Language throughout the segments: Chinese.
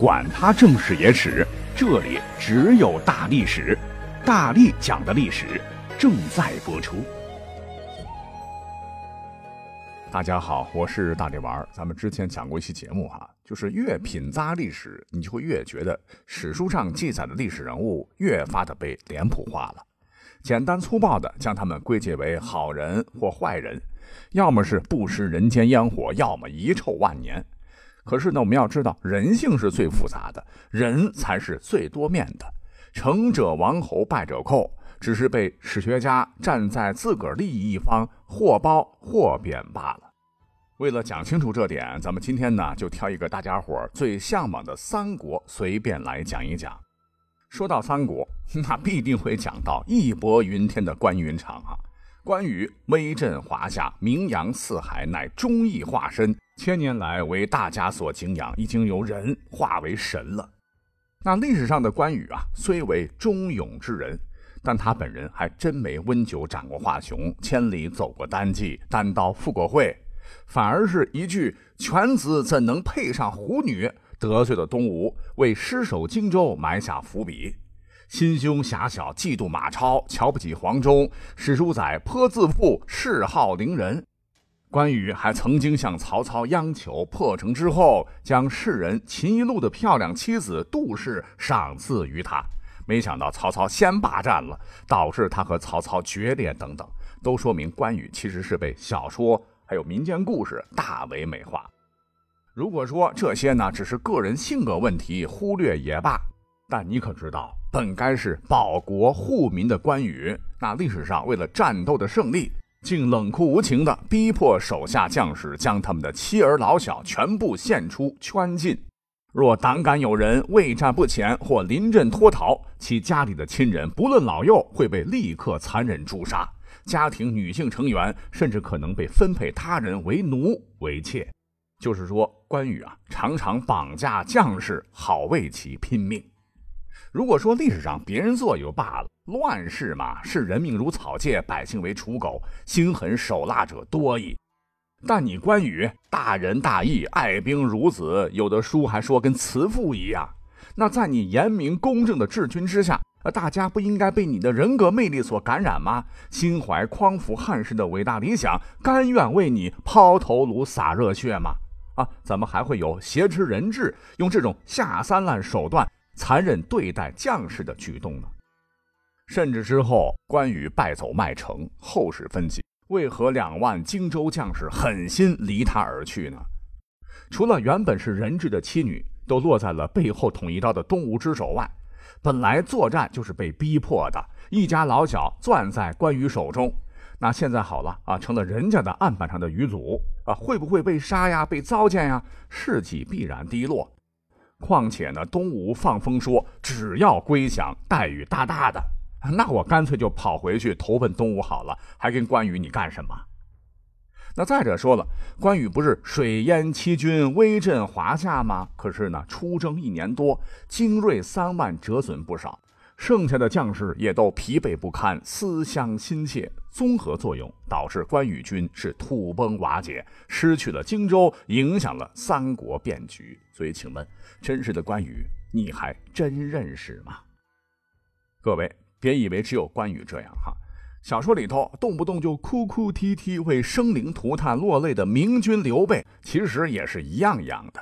管他正史野史，这里只有大历史，大力讲的历史正在播出。大家好，我是大力丸儿。咱们之前讲过一期节目哈，就是越品咂历史，你就会越觉得史书上记载的历史人物越发的被脸谱化了，简单粗暴的将他们归结为好人或坏人，要么是不食人间烟火，要么遗臭万年。可是呢，我们要知道，人性是最复杂的，人才是最多面的。成者王侯，败者寇，只是被史学家站在自个儿利益一方，或褒或贬罢了。为了讲清楚这点，咱们今天呢，就挑一个大家伙最向往的三国，随便来讲一讲。说到三国，那必定会讲到义薄云天的关云长啊。关羽威震华夏，名扬四海，乃忠义化身，千年来为大家所敬仰，已经由人化为神了。那历史上的关羽啊，虽为忠勇之人，但他本人还真没温酒斩过华雄，千里走过单骑，单刀赴过会，反而是一句“犬子怎能配上虎女”，得罪了东吴，为失守荆州埋下伏笔。心胸狭小，嫉妒马超，瞧不起黄忠。史书载颇自负，嗜好凌人。关羽还曾经向曹操央求，破城之后将世人秦一路的漂亮妻子杜氏赏赐于他。没想到曹操先霸占了，导致他和曹操决裂等等，都说明关羽其实是被小说还有民间故事大为美化。如果说这些呢只是个人性格问题，忽略也罢。但你可知道？本该是保国护民的关羽，那历史上为了战斗的胜利，竟冷酷无情地逼迫手下将士将他们的妻儿老小全部献出圈禁。若胆敢有人畏战不前或临阵脱逃，其家里的亲人不论老幼，会被立刻残忍诛杀。家庭女性成员甚至可能被分配他人为奴为妾。就是说，关羽啊，常常绑架将士，好为其拼命。如果说历史上别人做就罢了，乱世嘛，视人命如草芥，百姓为刍狗，心狠手辣者多矣。但你关羽大仁大义，爱兵如子，有的书还说跟慈父一样。那在你严明公正的治军之下，大家不应该被你的人格魅力所感染吗？心怀匡扶汉室的伟大理想，甘愿为你抛头颅洒热血吗？啊，怎么还会有挟持人质，用这种下三滥手段？残忍对待将士的举动呢？甚至之后关羽败走麦城，后世分析，为何两万荆州将士狠心离他而去呢？除了原本是人质的妻女都落在了背后捅一刀的东吴之手外，本来作战就是被逼迫的，一家老小攥在关羽手中。那现在好了啊，成了人家的案板上的鱼祖啊，会不会被杀呀？被糟践呀？士气必然低落。况且呢，东吴放风说只要归降，待遇大大的，那我干脆就跑回去投奔东吴好了，还跟关羽你干什么？那再者说了，关羽不是水淹七军，威震华夏吗？可是呢，出征一年多，精锐三万折损不少。剩下的将士也都疲惫不堪，思乡心切，综合作用导致关羽军是土崩瓦解，失去了荆州，影响了三国变局。所以，请问，真实的关羽，你还真认识吗？各位，别以为只有关羽这样哈，小说里头动不动就哭哭啼啼、为生灵涂炭落泪的明君刘备，其实也是一样样的。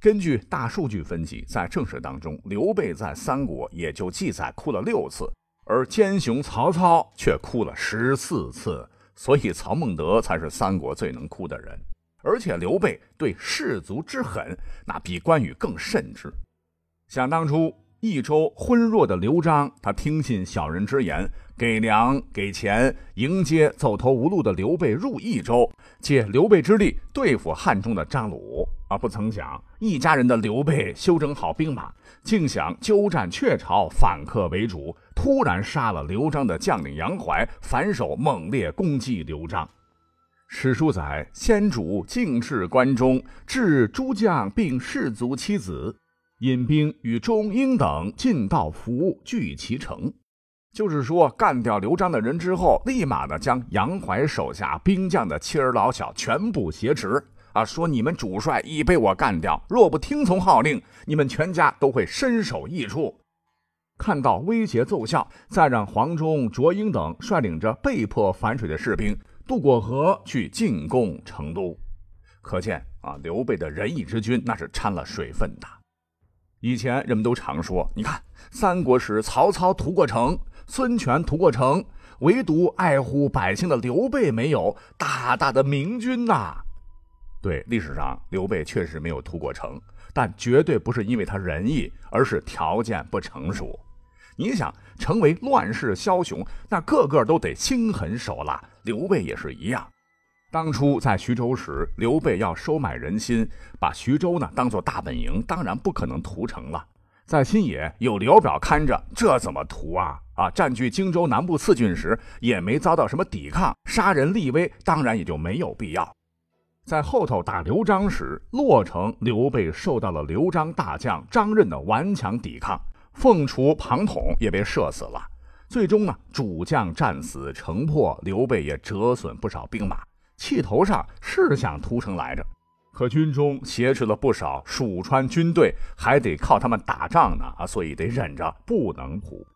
根据大数据分析，在正史当中，刘备在三国也就记载哭了六次，而奸雄曹操却哭了十四次。所以曹孟德才是三国最能哭的人。而且刘备对士卒之狠，那比关羽更甚之。想当初，益州昏弱的刘璋，他听信小人之言，给粮给钱，迎接走投无路的刘备入益州，借刘备之力对付汉中的张鲁。啊！不曾想，一家人的刘备修整好兵马，竟想鸠占鹊巢，反客为主，突然杀了刘璋的将领杨怀，反手猛烈攻击刘璋。史书载，先主进至关中，至诸将并士卒妻子，引兵与中英等进到服聚其城。就是说，干掉刘璋的人之后，立马的将杨怀手下兵将的妻儿老小全部挟持。啊，说你们主帅已被我干掉，若不听从号令，你们全家都会身首异处。看到威胁奏效，再让黄忠、卓英等率领着被迫反水的士兵渡过河去进攻成都。可见啊，刘备的仁义之君那是掺了水分的。以前人们都常说，你看三国时曹操屠过城，孙权屠过城，唯独爱护百姓的刘备没有，大大的明君呐！对，历史上刘备确实没有屠过城，但绝对不是因为他仁义，而是条件不成熟。你想成为乱世枭雄，那个个都得心狠手辣，刘备也是一样。当初在徐州时，刘备要收买人心，把徐州呢当做大本营，当然不可能屠城了。在新野有刘表看着，这怎么屠啊？啊，占据荆州南部四郡时，也没遭到什么抵抗，杀人立威，当然也就没有必要。在后头打刘璋时，洛城刘备受到了刘璋大将张任的顽强抵抗，凤雏庞统也被射死了。最终呢，主将战死，城破，刘备也折损不少兵马。气头上是想屠城来着，可军中挟持了不少蜀川军队，还得靠他们打仗呢啊，所以得忍着不能屠。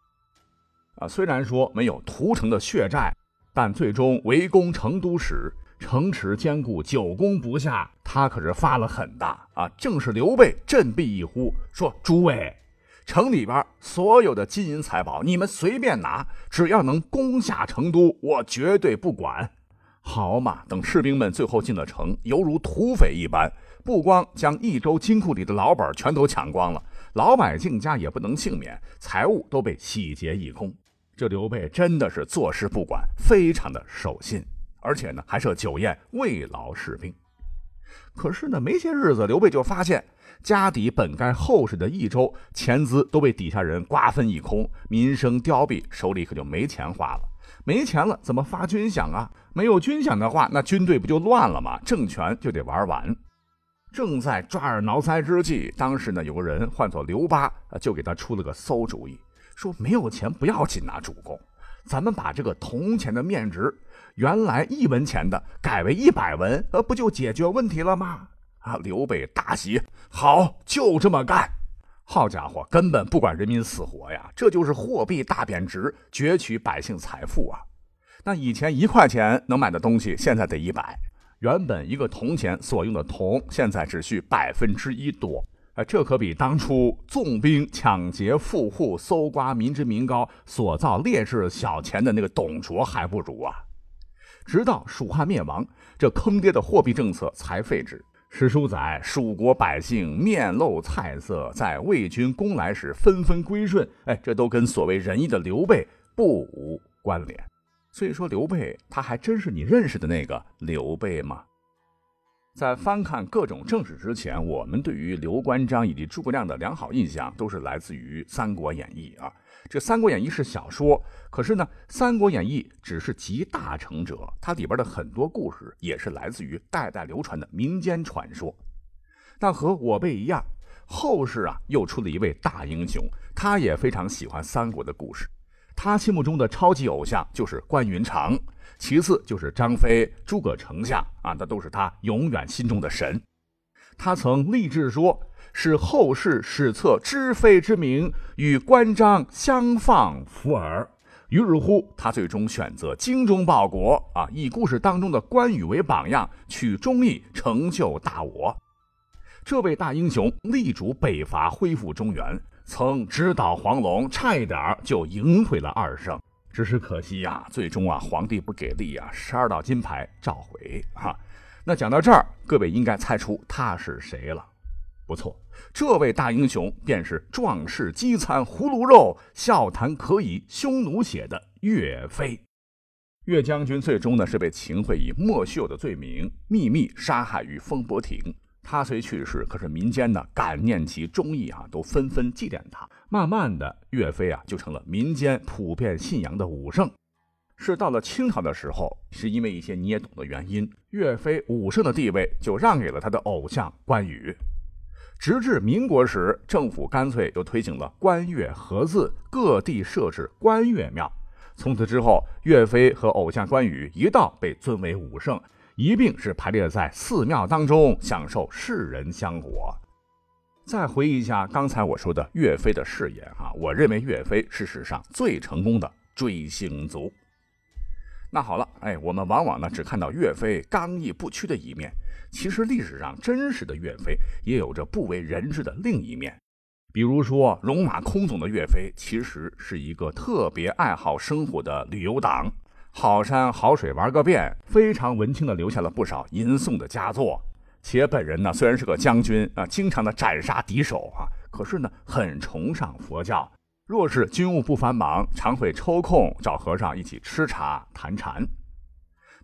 啊，虽然说没有屠城的血债，但最终围攻成都时，城池坚固，久攻不下，他可是发了狠的啊！正是刘备振臂一呼，说：“诸位，城里边所有的金银财宝，你们随便拿，只要能攻下成都，我绝对不管。”好嘛！等士兵们最后进了城，犹如土匪一般，不光将益州金库里的老本全都抢光了，老百姓家也不能幸免，财物都被洗劫一空。这刘备真的是坐视不管，非常的守信，而且呢还设酒宴慰劳士兵。可是呢，没些日子，刘备就发现家底本该厚实的益州钱资都被底下人瓜分一空，民生凋敝，手里可就没钱花了。没钱了，怎么发军饷啊？没有军饷的话，那军队不就乱了吗？政权就得玩完。正在抓耳挠腮之际，当时呢，有个人唤作刘巴，就给他出了个馊主意，说没有钱不要紧呐，主公，咱们把这个铜钱的面值，原来一文钱的改为一百文，呃，不就解决问题了吗？啊，刘备大喜，好，就这么干。好家伙，根本不管人民死活呀！这就是货币大贬值，攫取百姓财富啊！那以前一块钱能买的东西，现在得一百。原本一个铜钱所用的铜，现在只需百分之一多。哎，这可比当初纵兵抢劫富户、搜刮民脂民膏所造劣质小钱的那个董卓还不如啊！直到蜀汉灭亡，这坑爹的货币政策才废止。史书载，蜀国百姓面露菜色，在魏军攻来时纷纷归顺。哎，这都跟所谓仁义的刘备不无关联。所以说，刘备他还真是你认识的那个刘备吗？在翻看各种正史之前，我们对于刘关张以及诸葛亮的良好印象，都是来自于《三国演义》啊。这《三国演义》是小说，可是呢，《三国演义》只是集大成者，它里边的很多故事也是来自于代代流传的民间传说。但和我辈一样，后世啊又出了一位大英雄，他也非常喜欢三国的故事。他心目中的超级偶像就是关云长，其次就是张飞、诸葛丞相啊，那都是他永远心中的神。他曾立志说。是后世史册知非之名与关张相放弗尔。于是乎，他最终选择精忠报国啊，以故事当中的关羽为榜样，取忠义，成就大我。这位大英雄力主北伐，恢复中原，曾直捣黄龙，差一点就赢回了二圣。只是可惜呀，最终啊，皇帝不给力啊，十二道金牌召回哈。那讲到这儿，各位应该猜出他是谁了。不错，这位大英雄便是壮士饥餐胡虏肉，笑谈可以匈奴血的岳飞。岳将军最终呢是被秦桧以莫须有的罪名秘密杀害于风波亭。他虽去世，可是民间呢感念其忠义啊，都纷纷祭奠他。慢慢的，岳飞啊就成了民间普遍信仰的武圣。是到了清朝的时候，是因为一些你也懂的原因，岳飞武圣的地位就让给了他的偶像关羽。直至民国时，政府干脆就推行了关岳合祀，各地设置关岳庙。从此之后，岳飞和偶像关羽一道被尊为武圣，一并是排列在寺庙当中，享受世人香火。再回忆一下刚才我说的岳飞的誓言啊，我认为岳飞是史上最成功的追星族。那好了，哎，我们往往呢只看到岳飞刚毅不屈的一面，其实历史上真实的岳飞也有着不为人知的另一面。比如说，戎马倥偬的岳飞，其实是一个特别爱好生活的旅游党，好山好水玩个遍，非常文青的留下了不少吟诵的佳作。且本人呢，虽然是个将军啊，经常的斩杀敌手啊，可是呢，很崇尚佛教。若是军务不繁忙，常会抽空找和尚一起吃茶谈禅。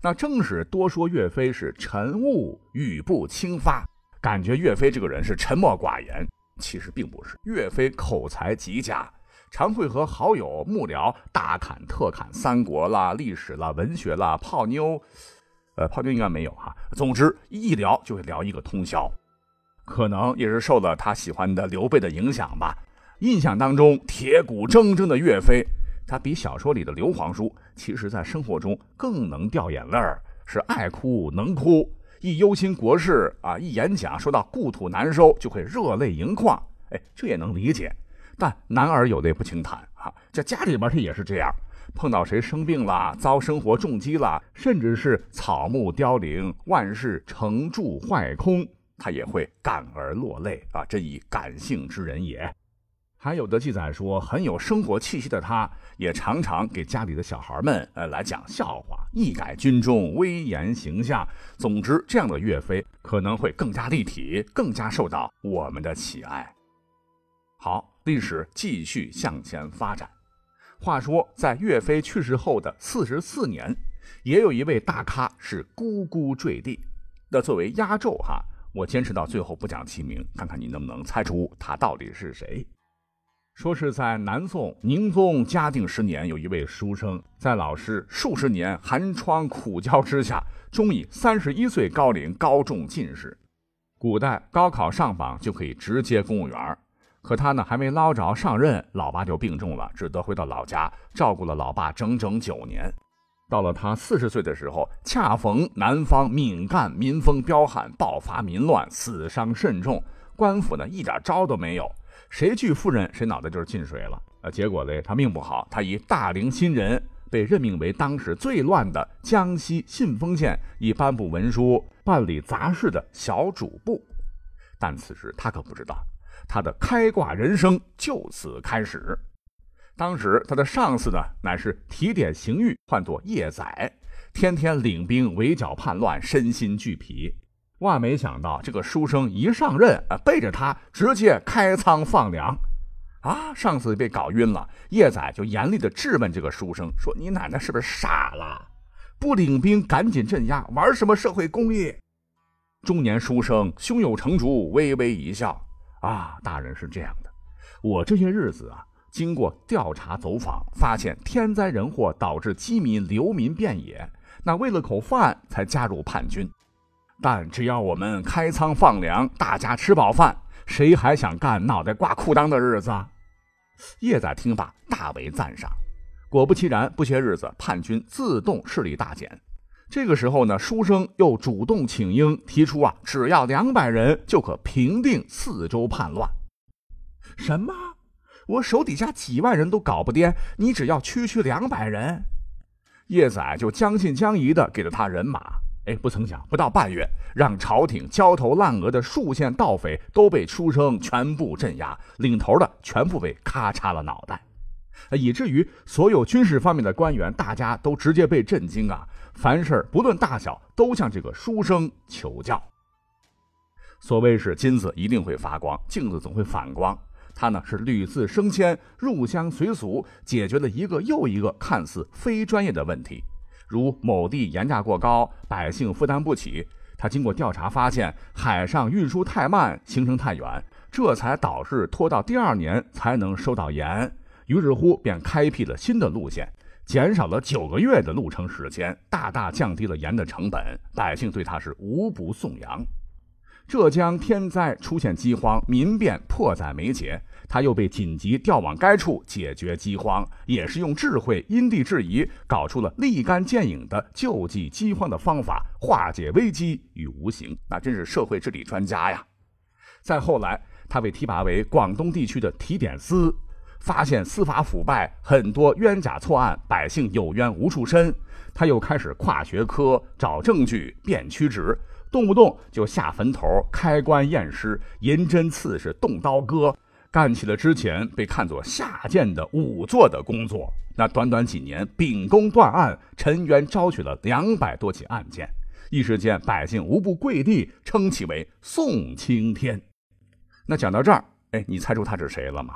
那正是多说岳飞是晨雾语不轻发，感觉岳飞这个人是沉默寡言。其实并不是，岳飞口才极佳，常会和好友幕僚大侃特侃三国啦、历史啦、文学啦、泡妞，呃，泡妞应该没有哈。总之一聊就会聊一个通宵，可能也是受了他喜欢的刘备的影响吧。印象当中铁骨铮铮的岳飞，他比小说里的刘皇叔，其实在生活中更能掉眼泪儿，是爱哭能哭。一忧心国事啊，一演讲说到故土难收，就会热泪盈眶。哎，这也能理解。但男儿有泪不轻弹啊，这家里边他也是这样，碰到谁生病了，遭生活重击了，甚至是草木凋零，万事成住坏空，他也会感而落泪啊，真以感性之人也。还有的记载说，很有生活气息的他，也常常给家里的小孩们，呃，来讲笑话，一改军中威严形象。总之，这样的岳飞可能会更加立体，更加受到我们的喜爱。好，历史继续向前发展。话说，在岳飞去世后的四十四年，也有一位大咖是咕咕坠地。那作为压轴哈，我坚持到最后不讲其名，看看你能不能猜出他到底是谁。说是在南宋宁宗嘉定十年，有一位书生，在老师数十年寒窗苦教之下，终以三十一岁高龄高中进士。古代高考上榜就可以直接公务员，可他呢还没捞着上任，老爸就病重了，只得回到老家照顾了老爸整整九年。到了他四十岁的时候，恰逢南方闽赣民风彪悍，爆发民乱，死伤甚重，官府呢一点招都没有。谁拒夫人，谁脑袋就是进水了。呃，结果呢，他命不好，他以大龄新人被任命为当时最乱的江西信丰县以颁布文书、办理杂事的小主簿。但此时他可不知道，他的开挂人生就此开始。当时他的上司呢，乃是提点刑狱，唤作叶仔，天天领兵围剿叛乱，身心俱疲。万没想到，这个书生一上任，啊，背着他直接开仓放粮，啊，上司被搞晕了。叶仔就严厉的质问这个书生，说：“你奶奶是不是傻了？不领兵赶紧镇压，玩什么社会公益？”中年书生胸有成竹，微微一笑：“啊，大人是这样的，我这些日子啊，经过调查走访，发现天灾人祸导致饥民流民遍野，那为了口饭才加入叛军。”但只要我们开仓放粮，大家吃饱饭，谁还想干脑袋挂裤裆的日子？叶仔听罢，大为赞赏。果不其然，不些日子，叛军自动势力大减。这个时候呢，书生又主动请缨，提出啊，只要两百人就可平定四周叛乱。什么？我手底下几万人都搞不掂，你只要区区两百人？叶仔就将信将疑的给了他人马。哎，不曾想，不到半月，让朝廷焦头烂额的数县盗匪都被书生全部镇压，领头的全部被咔嚓了脑袋，以至于所有军事方面的官员，大家都直接被震惊啊！凡事不论大小，都向这个书生求教。所谓是金子一定会发光，镜子总会反光。他呢是屡次升迁，入乡随俗，解决了一个又一个看似非专业的问题。如某地盐价过高，百姓负担不起。他经过调查发现，海上运输太慢，行程太远，这才导致拖到第二年才能收到盐。于是乎，便开辟了新的路线，减少了九个月的路程时间，大大降低了盐的成本。百姓对他是无不颂扬。浙江天灾出现饥荒，民变迫在眉睫，他又被紧急调往该处解决饥荒，也是用智慧因地制宜，搞出了立竿见影的救济饥荒的方法，化解危机与无形。那真是社会治理专家呀！再后来，他被提拔为广东地区的提点司，发现司法腐败，很多冤假错案，百姓有冤无处伸，他又开始跨学科找证据，辨曲直。动不动就下坟头、开棺验尸、银针刺是动刀割，干起了之前被看作下贱的仵作的工作。那短短几年，秉公断案，沉冤昭雪了两百多起案件，一时间百姓无不跪地称其为宋青天。那讲到这儿，哎，你猜出他是谁了吗？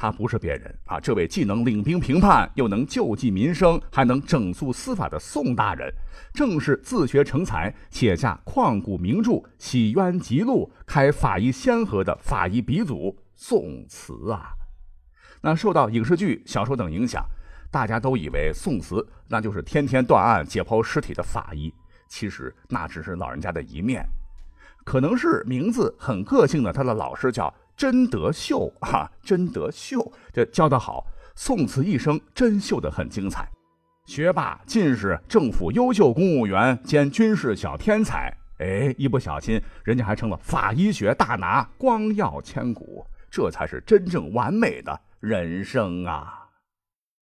他不是别人啊！这位既能领兵平叛，又能救济民生，还能整肃司法的宋大人，正是自学成才，写下旷古名著《洗冤集录》，开法医先河的法医鼻祖宋慈啊！那受到影视剧、小说等影响，大家都以为宋慈那就是天天断案、解剖尸体的法医，其实那只是老人家的一面，可能是名字很个性的他的老师叫。真德秀啊，真德秀，这教得好。宋词一生真秀得很精彩，学霸、进士、政府优秀公务员兼军事小天才。哎，一不小心，人家还成了法医学大拿，光耀千古。这才是真正完美的人生啊！